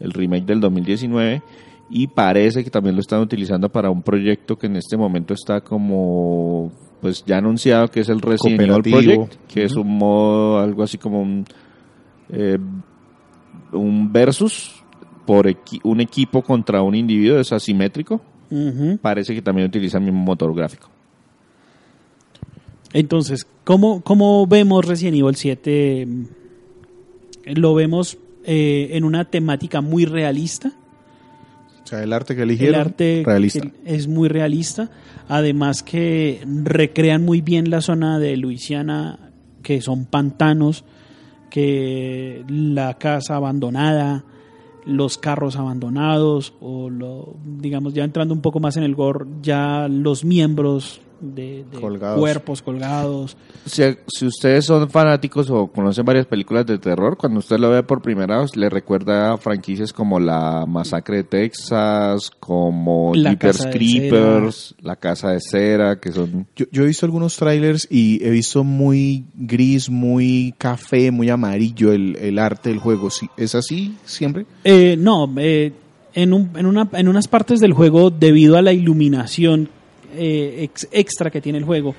el remake del 2019. Y parece que también lo están utilizando para un proyecto que en este momento está como pues ya anunciado que es el Resident Evil. Project, que es un modo algo así como un eh, un versus por equi- un equipo contra un individuo es asimétrico. Parece que también utiliza el mismo motor gráfico. Entonces, ¿cómo, ¿cómo vemos Resident Evil 7? Lo vemos eh, en una temática muy realista. O sea, el arte que eligieron, el arte realista. es muy realista. Además que recrean muy bien la zona de Luisiana, que son pantanos, que la casa abandonada, los carros abandonados, o lo, digamos, ya entrando un poco más en el gore, ya los miembros de, de Colgados. cuerpos colgados. Si, si ustedes son fanáticos o conocen varias películas de terror, cuando usted lo ve por primera vez, le recuerda a franquicias como La Masacre de Texas, como La Jeepers Casa de Creepers, La Casa de Cera, que son... Yo, yo he visto algunos trailers y he visto muy gris, muy café, muy amarillo el, el arte del juego. ¿Es así siempre? Eh, no, eh, en, un- en, una, en unas partes del juego, debido a la iluminación eh, ex- extra que tiene el juego,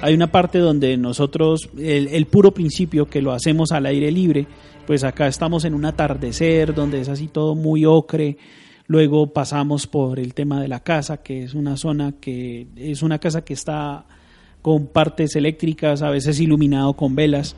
hay una parte donde nosotros, el, el puro principio que lo hacemos al aire libre, pues acá estamos en un atardecer donde es así todo muy ocre. Luego pasamos por el tema de la casa, que es una zona que es una casa que está con partes eléctricas, a veces iluminado con velas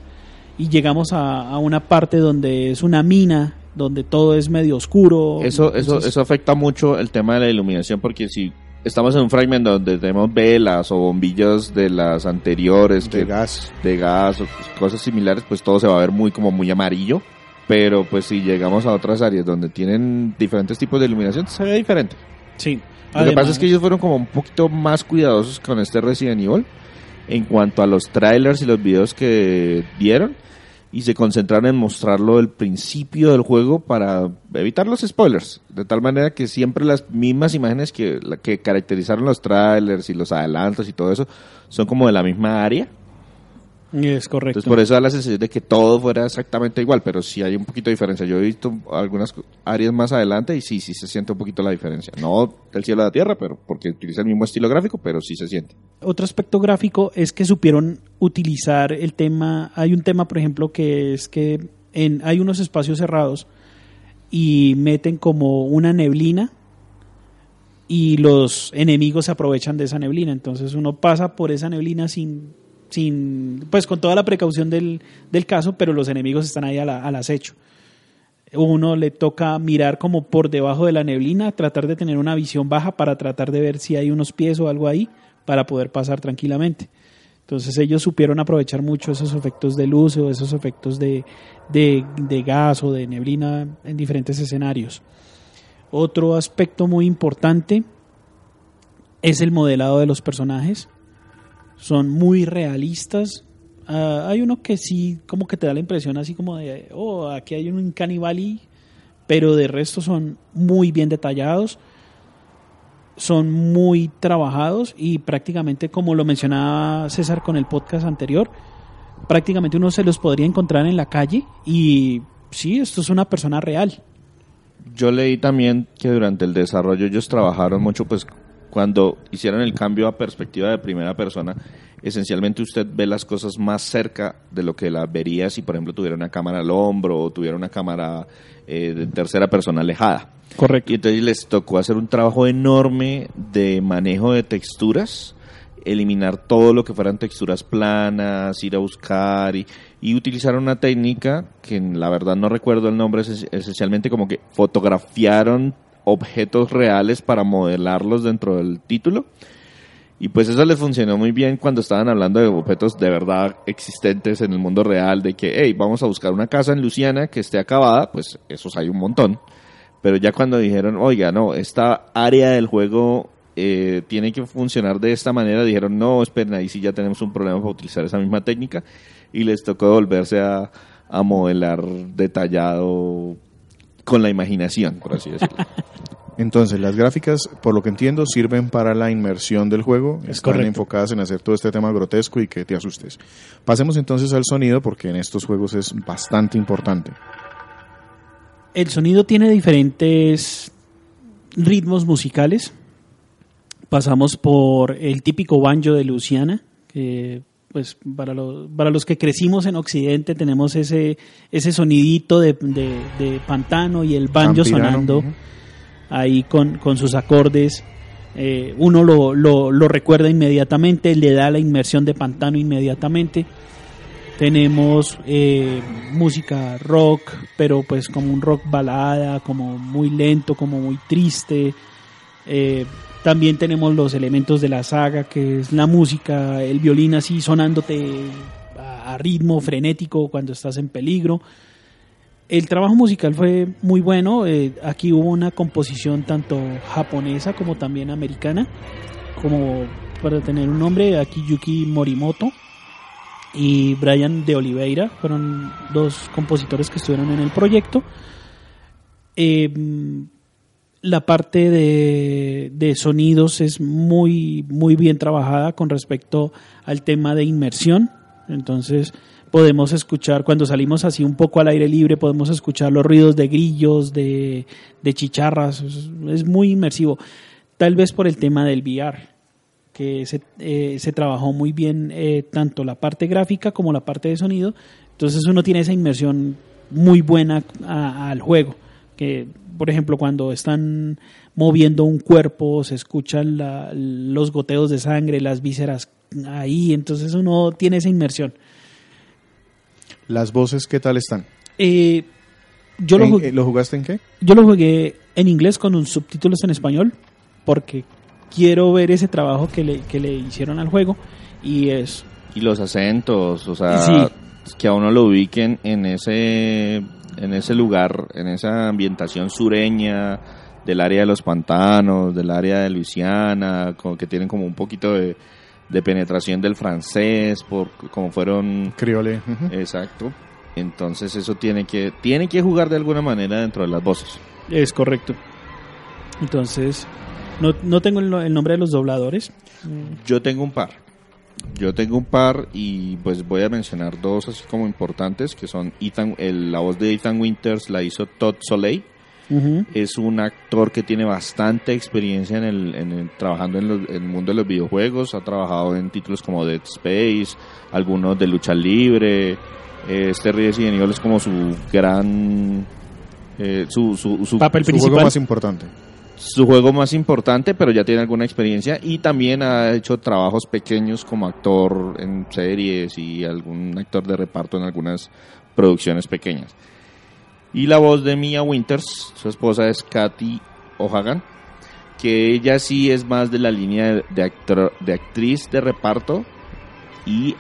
y llegamos a, a una parte donde es una mina, donde todo es medio oscuro. Eso, eso, eso afecta mucho el tema de la iluminación, porque si estamos en un fragmento donde tenemos velas o bombillas de las anteriores, De que- gas. de gas o cosas similares, pues todo se va a ver muy como muy amarillo. pero pues si llegamos a otras áreas donde tienen diferentes tipos de iluminación, se ve diferente. Sí. Lo que pasa es que ellos fueron como un poquito más cuidadosos con este Resident Evil en cuanto a los trailers y los videos que dieron y se concentraron en mostrarlo del principio del juego para evitar los spoilers, de tal manera que siempre las mismas imágenes que, que caracterizaron los trailers y los adelantos y todo eso son como de la misma área. Es correcto. Entonces por eso da la sensación de que todo fuera exactamente igual, pero sí hay un poquito de diferencia. Yo he visto algunas áreas más adelante y sí, sí se siente un poquito la diferencia. No del cielo a la tierra, pero porque utiliza el mismo estilo gráfico, pero sí se siente. Otro aspecto gráfico es que supieron utilizar el tema. Hay un tema, por ejemplo, que es que en, hay unos espacios cerrados y meten como una neblina y los enemigos se aprovechan de esa neblina. Entonces uno pasa por esa neblina sin, sin pues con toda la precaución del, del caso, pero los enemigos están ahí al acecho. Uno le toca mirar como por debajo de la neblina, tratar de tener una visión baja para tratar de ver si hay unos pies o algo ahí para poder pasar tranquilamente. Entonces ellos supieron aprovechar mucho esos efectos de luz o esos efectos de, de, de gas o de neblina en diferentes escenarios. Otro aspecto muy importante es el modelado de los personajes. Son muy realistas. Ah, hay uno que sí, como que te da la impresión así como de, oh, aquí hay un canibali, pero de resto son muy bien detallados son muy trabajados y prácticamente como lo mencionaba César con el podcast anterior, prácticamente uno se los podría encontrar en la calle y sí, esto es una persona real. Yo leí también que durante el desarrollo ellos trabajaron mucho, pues cuando hicieron el cambio a perspectiva de primera persona, esencialmente usted ve las cosas más cerca de lo que las vería si, por ejemplo, tuviera una cámara al hombro o tuviera una cámara eh, de tercera persona alejada. Correcto. Y entonces les tocó hacer un trabajo enorme de manejo de texturas, eliminar todo lo que fueran texturas planas, ir a buscar y, y utilizar una técnica que la verdad no recuerdo el nombre, es esencialmente como que fotografiaron objetos reales para modelarlos dentro del título. Y pues eso les funcionó muy bien cuando estaban hablando de objetos de verdad existentes en el mundo real, de que, hey, vamos a buscar una casa en Luciana que esté acabada, pues esos hay un montón. Pero ya cuando dijeron, oiga, no, esta área del juego eh, tiene que funcionar de esta manera, dijeron, no, esperen, ahí sí ya tenemos un problema para utilizar esa misma técnica. Y les tocó volverse a, a modelar detallado con la imaginación, por así decirlo. [LAUGHS] Entonces, las gráficas, por lo que entiendo, sirven para la inmersión del juego. Es Están correcto. enfocadas en hacer todo este tema grotesco y que te asustes. Pasemos entonces al sonido, porque en estos juegos es bastante importante. El sonido tiene diferentes ritmos musicales. Pasamos por el típico banjo de Luciana, que pues para los, para los que crecimos en Occidente tenemos ese, ese sonidito de, de- de pantano y el banjo Campirano, sonando ahí con, con sus acordes. Eh, uno lo, lo, lo recuerda inmediatamente, le da la inmersión de pantano inmediatamente. Tenemos eh, música rock, pero pues como un rock balada, como muy lento, como muy triste. Eh, también tenemos los elementos de la saga, que es la música, el violín así sonándote a, ritmo frenético cuando estás en peligro. El trabajo musical fue muy bueno. eh, aquí hubo una composición tanto japonesa como también americana. Como para tener un nombre, aquí Morimoto y Brian de Oliveira fueron dos compositores que estuvieron en el proyecto. Eh, la parte de, de sonidos es muy, muy bien trabajada con respecto al tema de inmersión. Entonces podemos escuchar, cuando salimos así un poco al aire libre, podemos escuchar los ruidos de grillos, de, de chicharras. Es, muy inmersivo. Tal vez por el tema del VR, que se, eh, se trabajó muy bien eh, tanto la parte gráfica como la parte de sonido. Entonces uno tiene esa inmersión muy buena al juego. Que, por ejemplo, cuando están moviendo un cuerpo, se escuchan la- los goteos de sangre, las vísceras ahí, entonces uno tiene esa inmersión. Las voces, ¿qué tal están? Eh, yo, lo ¿En- jugué, ¿Lo jugaste en qué? yo lo jugué en inglés con un subtítulos en español porque quiero ver ese trabajo que le, que le hicieron al juego y es Y los acentos, o sea, Sí. que a uno lo ubiquen en ese en ese lugar, en esa ambientación sureña del área de los pantanos, del área de Luisiana, como que tienen como un poquito de, de penetración del francés, por como fueron Criole. exacto. Entonces eso tiene que tiene que jugar de alguna manera dentro de las voces. Es correcto. Entonces, no, no tengo el, no- el nombre de los dobladores. Yo tengo un par. Yo tengo un par y pues voy a mencionar dos así como importantes que son Ethan, el- la voz de Ethan Winters la hizo Todd Soleil. Es un actor que tiene bastante experiencia en el, en el- trabajando en, los- en el mundo de los videojuegos. Ha trabajado en títulos como Dead Space, algunos de lucha libre. Este Resident Evil es como su gran eh, su, su, su, Papel Su juego principal. más importante. Su juego más importante, pero ya tiene alguna experiencia y también ha hecho trabajos pequeños como actor en series y algún actor de reparto en algunas producciones pequeñas. Y la voz de Mia Winters, su esposa es Kathy O'Hagan, que ella sí es más de la línea de, actor- de actriz de reparto y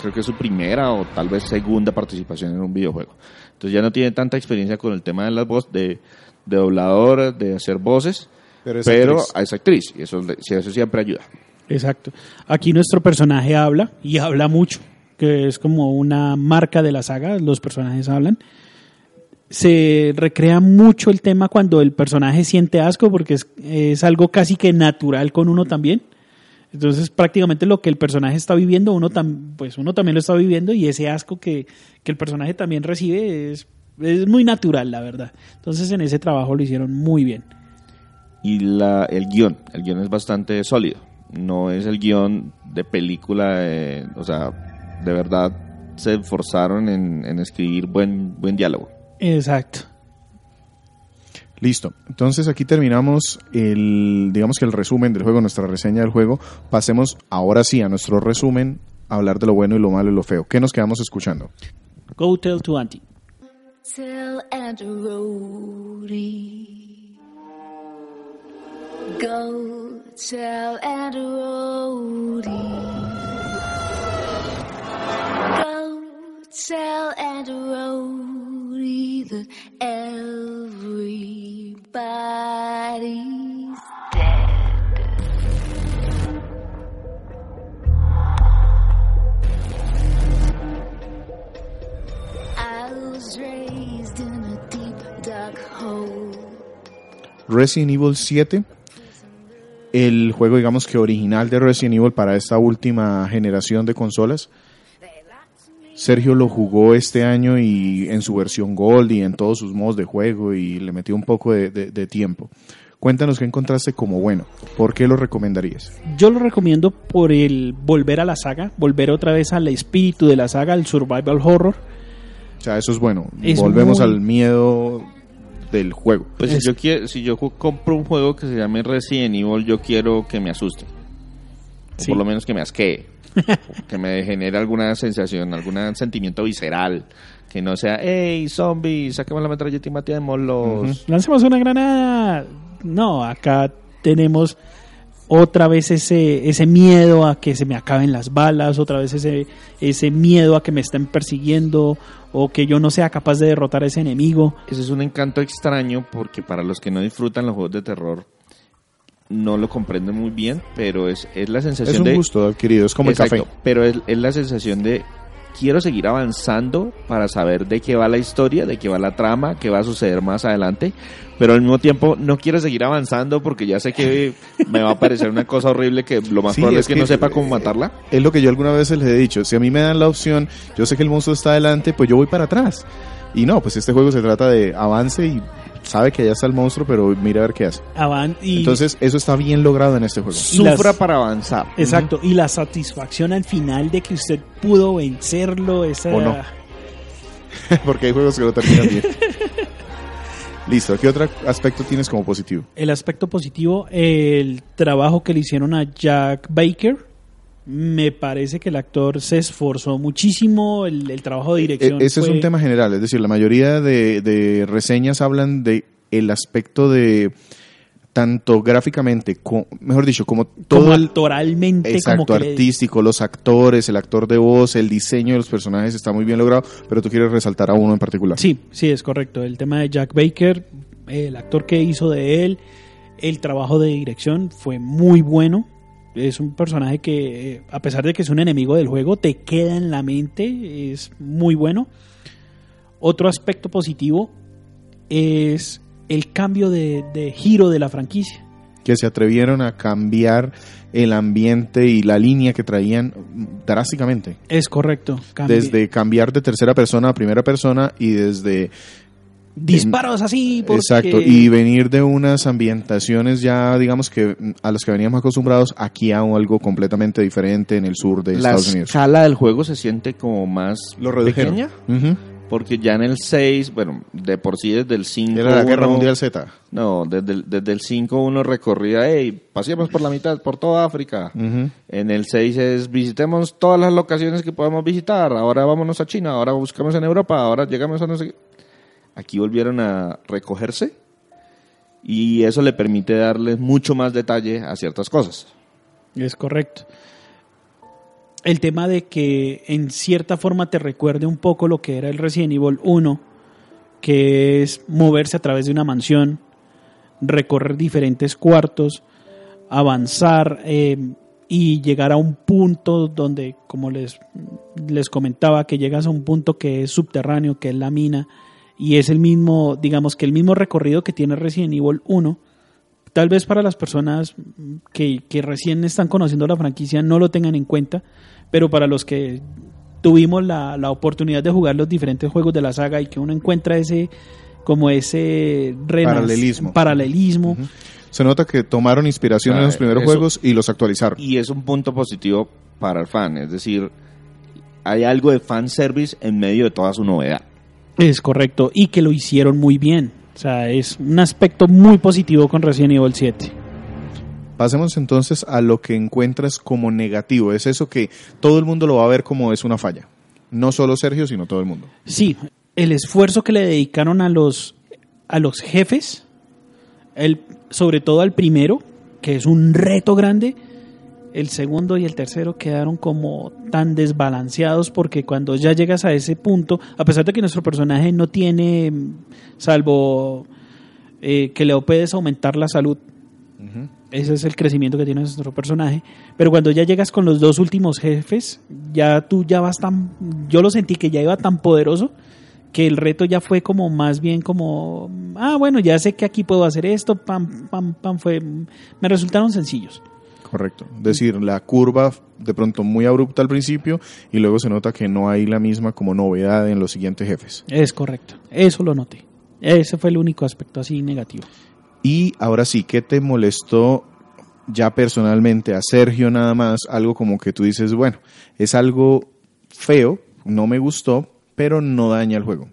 creo que es su primera o tal vez segunda participación en un videojuego. Entonces ya no tiene tanta experiencia con el tema de las voces, de, de doblador, de hacer voces, Pero es pero actriz. es actriz y eso, siempre ayuda. Exacto. Aquí nuestro personaje habla y habla mucho, que es como una marca de la saga, los personajes hablan. Se recrea mucho el tema cuando el personaje siente asco porque es, es algo casi que natural con uno también. Entonces prácticamente lo que el personaje está viviendo, uno, tam- pues uno también lo está viviendo y ese asco que, que el personaje también recibe es, es muy natural, la verdad. Entonces en ese trabajo lo hicieron muy bien. Y la, el guion, el guion es bastante sólido. No es el guion de película, eh, o sea, de verdad se esforzaron en, en escribir buen, buen diálogo. Exacto. Listo. Entonces aquí terminamos el, digamos que el resumen del juego, nuestra reseña del juego. Pasemos ahora sí a nuestro resumen, a hablar de lo bueno y lo malo y lo feo. ¿Qué nos quedamos escuchando? Go tell to auntie. Till and Rory. Go, tell and Rory. Go, tell and Rory, the L. Resident Evil 7, el juego digamos que original de Resident Evil para esta última generación de consolas. Sergio lo jugó este año y en su versión Gold y en todos sus modos de juego y le metió un poco de, de- de tiempo. Cuéntanos qué encontraste como bueno. ¿Por qué lo recomendarías? Yo lo recomiendo por el volver a la saga, volver otra vez al espíritu de la saga, al survival horror. O sea, eso es bueno. Es Volvemos muy- al miedo del juego. Pues Es- si yo quiero, si yo compro un juego que se llame Resident Evil, yo quiero que me asuste. O por lo menos que me asquee. [LAUGHS] Que me genere alguna sensación, algún sentimiento visceral. Que no sea, hey, zombie, sáqueme la metralleta y matémoslos. Lancemos una granada. No, acá tenemos otra vez ese, ese miedo a que se me acaben las balas, otra vez ese, ese miedo a que me estén persiguiendo o que yo no sea capaz de derrotar a ese enemigo. Ese es un encanto extraño porque para los que no disfrutan los juegos de terror no lo comprenden muy bien, pero es, es la sensación Es un de... gusto adquirido, es como Exacto, el café. Pero es, es la sensación de quiero seguir avanzando para saber de qué va la historia, de qué va la trama, qué va a suceder más adelante, pero al mismo tiempo no quiero seguir avanzando porque ya sé que me va a parecer una cosa horrible que lo más Sí, probable es es que, que- no sepa cómo matarla. Es lo que yo alguna vez les he dicho. Si a mí me dan la opción, yo sé que el monstruo está adelante, pues yo voy para atrás. Y no, pues este juego se trata de avance y sabe que allá está el monstruo, pero mira a ver qué hace. Avan- y, Entonces, eso está bien logrado en este juego. Y las- Sufra para avanzar. exacto, y la satisfacción al final de que usted pudo vencerlo, esa, O no. [LAUGHS] Porque hay juegos que no terminan bien. [LAUGHS] Listo, ¿qué otro aspecto tienes como positivo? el aspecto positivo, el trabajo que le hicieron a Jack Baker. Me parece que el actor se esforzó muchísimo, el, el trabajo de dirección. E- ese es un tema general, es decir, la mayoría de, de reseñas hablan de el aspecto de tanto gráficamente, co- mejor dicho, como todo como el actoralmente, exacto como que le- artístico, los actores, el actor de voz, el diseño de los personajes está muy bien logrado, pero tú quieres resaltar a uno en particular. Sí, sí, es correcto. El tema de Jack Baker, el actor que hizo de él, el trabajo de dirección fue muy bueno. Es un personaje que, eh, a pesar de que es un enemigo del juego, te queda en la mente, es muy bueno. Otro aspecto positivo es el cambio de, de giro de la franquicia. que se atrevieron a cambiar el ambiente y la línea que traían drásticamente. Es correcto. Cambi- Desde cambiar de tercera persona a primera persona y desde... disparos así. Porque... Exacto, y venir de unas ambientaciones ya, digamos que a las que veníamos acostumbrados, aquí a algo completamente diferente en el sur de La Estados Unidos. escala del juego se siente como más Lo redujeron. pequeña. Porque ya en el 6, bueno, de por sí desde el 5... Era la Guerra uno- Mundial Z. No, desde el, desde el 5 uno recorría, hey, pasemos por la mitad, por toda África. En el 6 es visitemos todas las locaciones que podemos visitar. Ahora vámonos a China, ahora buscamos en Europa, ahora llegamos a no sé qué. Aquí volvieron a recogerse y eso le permite darle mucho más detalle a ciertas cosas. Es correcto. El tema de que en cierta forma te recuerde un poco lo que era el Resident Evil 1, que es moverse a través de una mansión, recorrer diferentes cuartos, avanzar eh, y llegar a un punto donde, como les, les comentaba, que llegas a un punto que es subterráneo, que es la mina, y es el mismo, digamos que el mismo recorrido que tiene Resident Evil 1, tal vez para las personas que, que recién están conociendo la franquicia no lo tengan en cuenta, pero para los que tuvimos la, la oportunidad de jugar los diferentes juegos de la saga y que uno encuentra ese como ese renas- Paralelismo. paralelismo Se nota que tomaron inspiración en Ah, los primeros eso- juegos y los actualizaron. Y es un punto positivo para el fan, es decir, hay algo de fanservice en medio de toda su novedad. Es correcto y que lo hicieron muy bien o sea es un aspecto muy positivo con Resident Evil 7 Pasemos entonces a lo que encuentras como negativo. Es eso que todo el mundo lo va a ver como es una falla. No solo Sergio, sino todo el mundo. Sí, el esfuerzo que le dedicaron a los, a los jefes, el, sobre todo al primero, que es un reto grande, el segundo y el tercero quedaron como tan desbalanceados porque cuando ya llegas a ese punto, a pesar de que nuestro personaje no tiene, salvo eh, que le puedes aumentar la salud, ese es el crecimiento que tiene nuestro personaje. Pero cuando ya llegas con los dos últimos jefes, ya tú ya vas tan. Yo lo sentí que ya iba tan poderoso que el reto ya fue como más bien como. Ah, bueno, ya sé que aquí puedo hacer esto. Pam, pam, pam. Fue, me resultaron sencillos. Correcto. Es decir, la curva de pronto muy abrupta al principio y luego se nota que no hay la misma como novedad en los siguientes jefes. Es correcto. Eso lo noté. Ese fue el único aspecto así negativo. Y ahora sí, ¿qué te molestó ya personalmente a Sergio nada más? Algo como que tú dices, bueno, es algo feo, no me gustó, pero no daña el juego.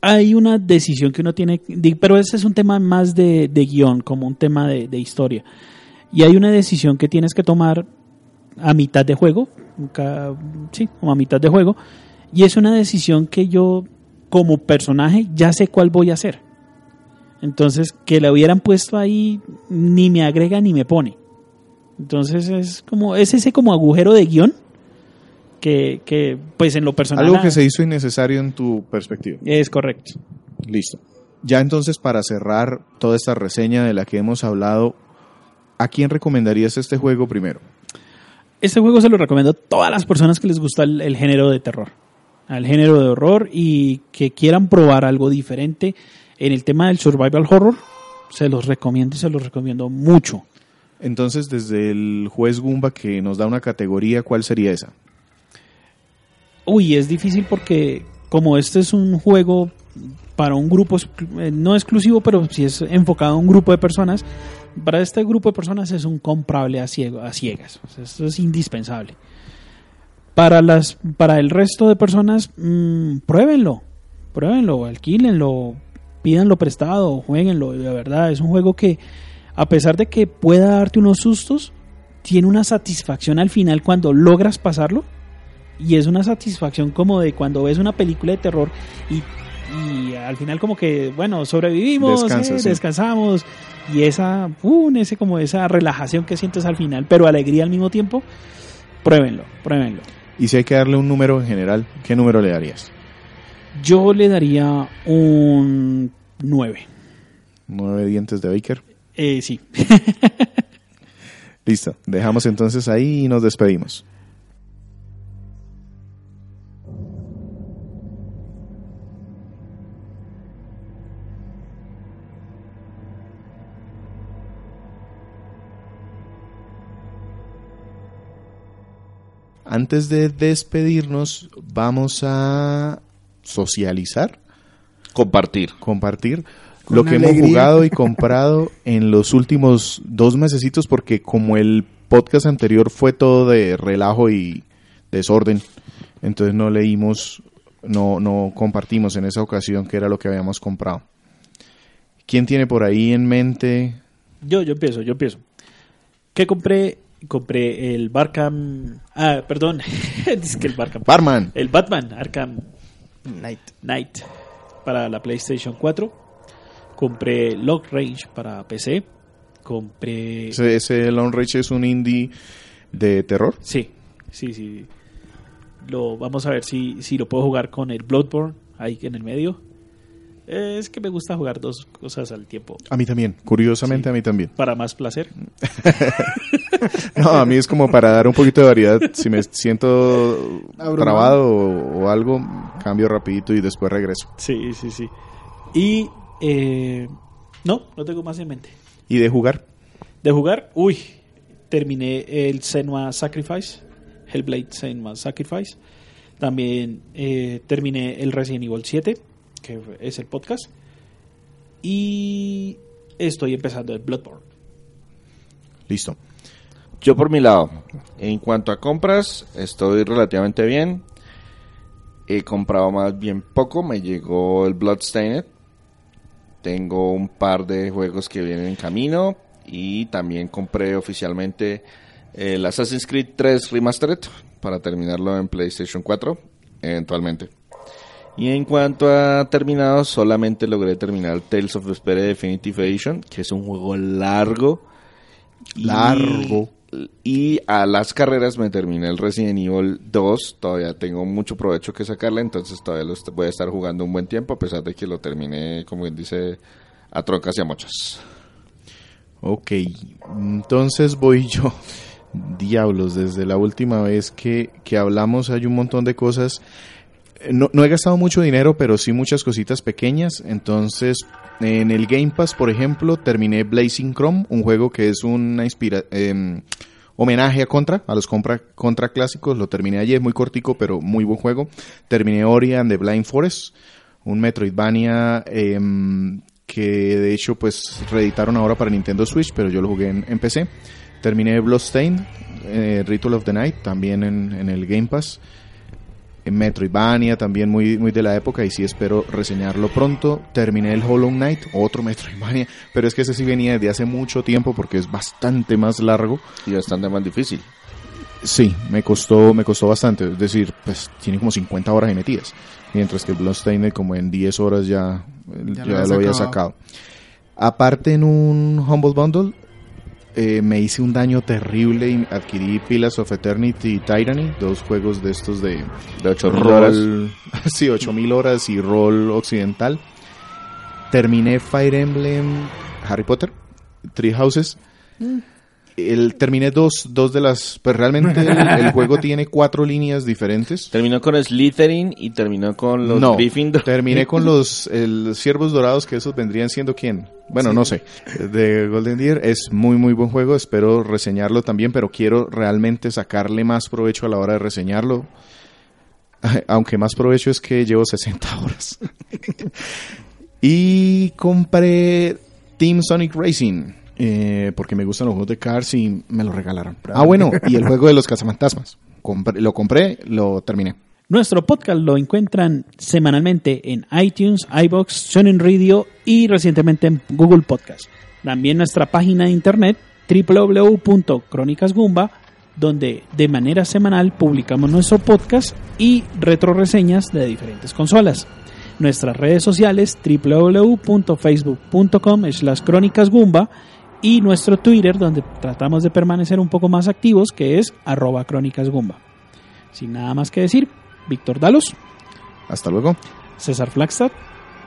hay una decisión que uno tiene, pero ese es un tema más de, de guion, como un tema de, de historia. Y hay una decisión que tienes que tomar a mitad de juego, sí, como a mitad de juego, y es una decisión que yo, como personaje, ya sé cuál voy a hacer. Entonces, que la hubieran puesto ahí, ni me agrega ni me pone. Entonces, es como, es ese como agujero de guion que, que pues en lo personal... Algo que se hizo innecesario en tu perspectiva. Es correcto. Listo. Ya entonces para cerrar toda esta reseña de la que hemos hablado, ¿a quién recomendarías este juego primero? Este juego se lo recomiendo a todas las personas que les gusta el, el género de terror, al género de horror y que quieran probar algo diferente en el tema del survival horror. Se los recomiendo y se los recomiendo mucho. Entonces, desde el juez Gumba que nos da una categoría, ¿cuál sería esa? Uy, es difícil porque como este es un juego para un grupo, eh, no exclusivo, pero sí es enfocado a un grupo de personas, para este grupo de personas es un comprable a, ciegas. O es indispensable. Para, las, para el resto de personas, mm, pruébenlo, pruébenlo, alquílenlo, pídanlo prestado, jueguenlo. De verdad, es un juego que, a pesar de que pueda darte unos sustos, tiene una satisfacción al final cuando logras pasarlo y es una satisfacción como de cuando ves una película de terror y y al final como que, bueno, sobrevivimos, Descansa, eh, sí. descansamos y esa, ¡pum! ese como esa relajación que sientes al final, pero alegría al mismo tiempo, pruébenlo, pruébenlo. Y si hay que darle un número en general, ¿qué número le darías? Yo le daría un 9. Nueve dientes de Baker. Eh, sí. [LAUGHS] Listo. Dejamos entonces ahí y nos despedimos. Antes de despedirnos, vamos a socializar, Compartir. compartir Con lo que hemos jugado y [LAUGHS] comprado en los últimos dos mesecitos, porque como el podcast anterior fue todo de relajo y desorden, entonces no leímos, no, no compartimos en esa ocasión que era lo que habíamos comprado. ¿Quién tiene por ahí en mente? Yo, yo empiezo, yo empiezo. ¿Qué compré? Compré el Barkham... Ah, perdón. [LAUGHS] es que el Barkham... Barman. El Batman Arkham Night. Knight para la PlayStation 4. Compré Log Range para PC. Compré... Ese, ese Lone Rage es un indie de terror. Sí, sí, sí. Lo, vamos a ver si, si lo puedo jugar con el Bloodborne ahí en el medio. Eh, Es que me gusta jugar dos cosas al tiempo. A mí también, curiosamente Sí. a mí también. Para más placer. [LAUGHS] No, a mí es como para dar un poquito de variedad. Si me siento Abrumado. trabado o, o algo, cambio rapidito y después regreso. Sí, sí, sí. Y... eh, no, no tengo más en mente. ¿Y de jugar? De jugar, uy, terminé el Senua Sacrifice, Hellblade Senua Sacrifice. También eh, terminé el Resident Evil 7, que es el podcast. Y estoy empezando el Bloodborne. Listo. Yo por mi lado, en cuanto a compras, estoy relativamente bien. He comprado más bien poco, me llegó el Bloodstained. Tengo un par de juegos que vienen en camino y también compré oficialmente el Assassin's Creed 3 Remastered para terminarlo en PlayStation 4 eventualmente. Y en cuanto a terminados, solamente logré terminar Tales of Vesperia Definitive Edition, que es un juego largo. Largo. Y a las carreras me terminé el Resident Evil 2. Todavía tengo mucho provecho que sacarle, entonces todavía lo voy a estar jugando un buen tiempo, a pesar de que lo terminé, como quien dice, a troncas y a mochas. Ok, entonces voy yo. [LAUGHS] Diablos, desde la última vez que, que hablamos hay un montón de cosas. Eh, No, no he gastado mucho dinero, pero sí muchas cositas pequeñas. Entonces, en el Game Pass, por ejemplo, terminé Blazing Chrome, un juego que es una inspira em, homenaje a Contra, a los Contra, Contra clásicos. Lo terminé ayer, muy cortico, pero muy buen juego. Terminé Ori and the Blind Forest, un Metroidvania em, que de hecho pues reeditaron ahora para Nintendo Switch, pero yo lo jugué en, PC. Terminé Bloodstained, eh, Ritual of the Night, también en, en el Game Pass. En Metroidvania, también muy, muy de la época, y sí espero reseñarlo pronto. Terminé el Hollow Knight, otro Metroidvania, pero es que ese sí venía desde hace mucho tiempo porque es bastante más largo. Y bastante más difícil. Sí, me costó, me costó bastante. Es decir, pues tiene como 50 horas ahí metidas. Mientras que el Bloodstained como en 10 horas ya, ya, Ya lo había lo había sacado. sacado. Aparte en un Humble Bundle eh, me hice un daño terrible y adquirí Pillars of Eternity y Tyranny, dos juegos de estos de De 8000 horas. [LAUGHS] sí, 8000 horas y rol occidental. Terminé Fire Emblem Harry Potter, Three Houses. El, terminé dos, dos de las, pues realmente el, el [LAUGHS] juego tiene cuatro líneas diferentes. Terminó con Slytherin y terminó con los no, Gryffindor. terminé con [LAUGHS] los el, ciervos dorados, que esos vendrían siendo quién. Bueno, no sé. De Golden Deer es muy, muy buen juego. Espero reseñarlo también, pero quiero realmente sacarle más provecho a la hora de reseñarlo. [LAUGHS] Aunque más provecho es que llevo 60 horas. y compré Team Sonic Racing. Eh, porque me gustan los juegos de cars y me lo regalaron. Ah, bueno, y el juego de los cazafantasmas. Compré- lo compré, lo terminé. Nuestro podcast lo encuentran semanalmente en iTunes, iBox, Sonin Radio y recientemente en Google Podcast. También nuestra página de internet www.cronicasgumba, donde de manera semanal publicamos nuestro podcast y retroreseñas de diferentes consolas. nuestras redes sociales www.facebook.com slash y nuestro Twitter donde tratamos de permanecer un poco más activos que es arroba crónicasgumba. Sin nada más que decir, Víctor Dalos, Hasta luego. César Flagstad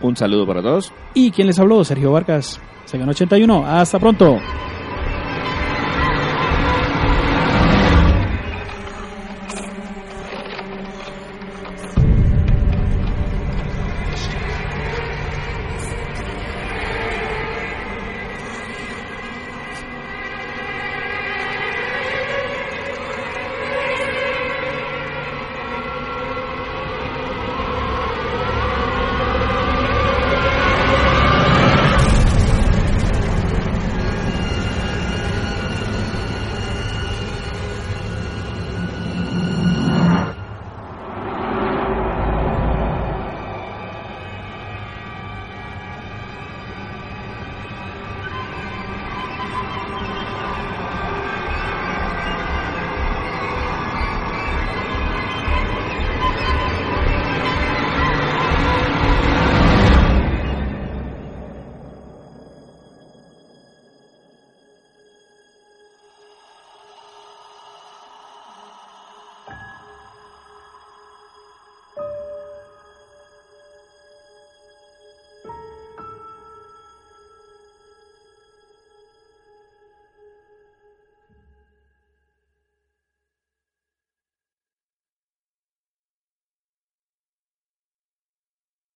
Un saludo para todos. y quien les habló, Sergio Vargas, Segan 81. Hasta pronto.